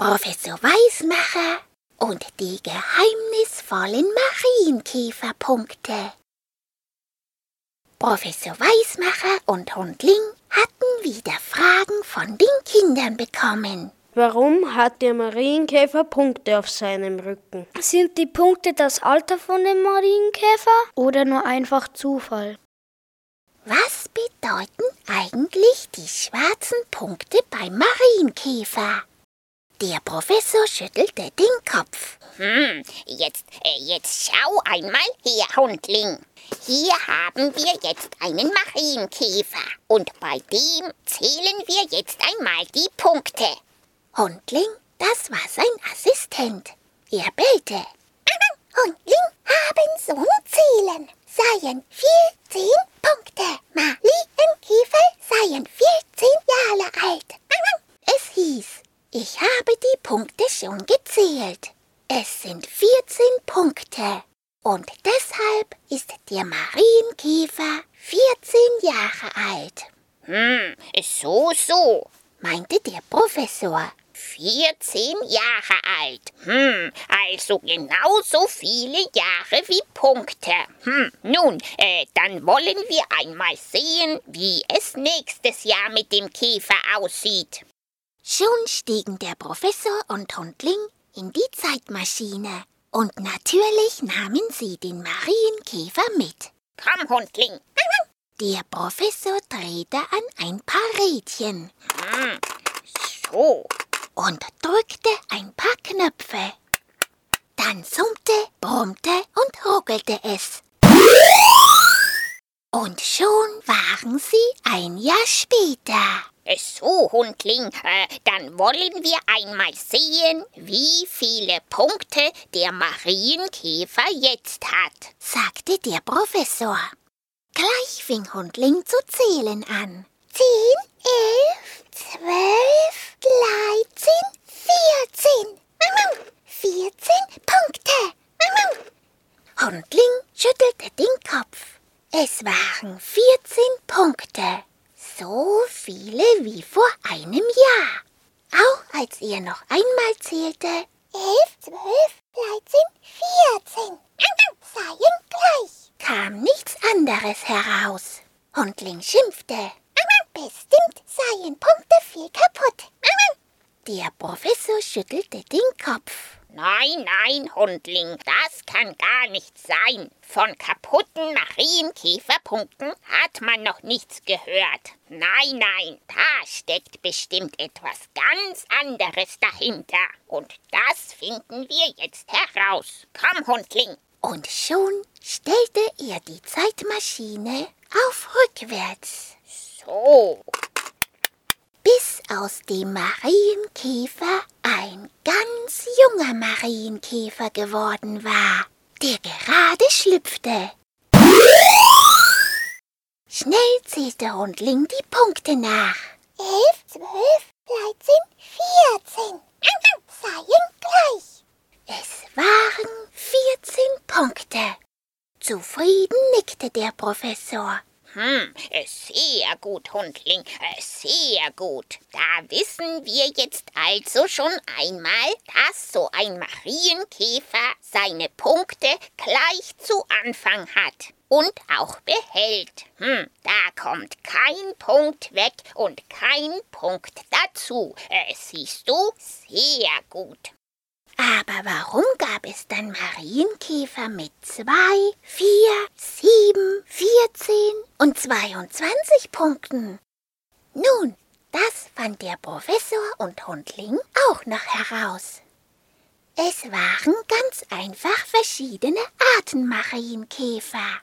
Professor Weismacher und die geheimnisvollen Marienkäferpunkte. Professor Weismacher und Hundling hatten wieder Fragen von den Kindern bekommen. Warum hat der Marienkäfer Punkte auf seinem Rücken? Sind die Punkte das Alter von dem Marienkäfer oder nur einfach Zufall? Was bedeuten eigentlich die schwarzen Punkte beim Marienkäfer? Der Professor schüttelte den Kopf. Hm, jetzt, äh, jetzt schau einmal her, Hundling. Hier haben wir jetzt einen Marienkäfer und bei dem zählen wir jetzt einmal die Punkte. Hundling, das war sein Assistent. Er bellte. Hundling haben so zählen. Seien 14 Punkte. Marienkäfer seien 14 Jahre alt. Es hieß, ich habe die Punkte schon gezählt. Es sind 14 Punkte. Und deshalb ist der Marienkäfer 14 Jahre alt. Hm, so, so, meinte der Professor. 14 Jahre alt. Hm, also genauso viele Jahre wie Punkte. Hm, nun, äh, dann wollen wir einmal sehen, wie es nächstes Jahr mit dem Käfer aussieht. Schon stiegen der Professor und Hundling in die Zeitmaschine. Und natürlich nahmen sie den Marienkäfer mit. Komm, Hundling. Der Professor drehte an ein paar Rädchen. Hm, so. Und drückte ein paar Knöpfe. Dann summte, brummte und ruckelte es. Und schon waren sie ein Jahr später. So, Hundling, äh, dann wollen wir einmal sehen, wie viele Punkte der Marienkäfer jetzt hat, sagte der Professor. Gleich fing Hundling zu zählen an. Zehn, elf, zwölf, dreizehn, vierzehn. Vierzehn Punkte. Hundling. Es waren vierzehn Punkte. So viele wie vor einem Jahr. Auch als er noch einmal zählte. Elf, zwölf, dreizehn, vierzehn. Seien gleich. Kam nichts anderes heraus. Hundling schimpfte. Bestimmt seien Punkte viel kaputt. Der Professor schüttelte den Kopf. Nein, nein, Hundling, das kann gar nicht sein. Von kaputten Marienkäferpunkten hat man noch nichts gehört. Nein, nein, da steckt bestimmt etwas ganz anderes dahinter. Und das finden wir jetzt heraus. Komm, Hundling. Und schon stellte er die Zeitmaschine auf rückwärts. So bis aus dem Marienkäfer ein ganz junger Marienkäfer geworden war, der gerade schlüpfte. Schnell zählte Hundling die Punkte nach. Elf, zwölf, dreizehn, vierzehn. Seien gleich. Es waren vierzehn Punkte. Zufrieden nickte der Professor. Hm, sehr gut, Hundling, sehr gut. Da wissen wir jetzt also schon einmal, dass so ein Marienkäfer seine Punkte gleich zu Anfang hat und auch behält. Hm, da kommt kein Punkt weg und kein Punkt dazu. Äh, siehst du? Sehr gut. Aber warum gab es dann Marienkäfer mit zwei, vier, sieben, und zweiundzwanzig Punkten? Nun, das fand der Professor und Hundling auch noch heraus. Es waren ganz einfach verschiedene Arten Marienkäfer.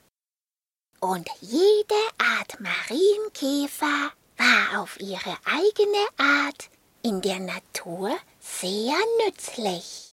Und jede Art Marienkäfer war auf ihre eigene Art in der Natur sehr nützlich.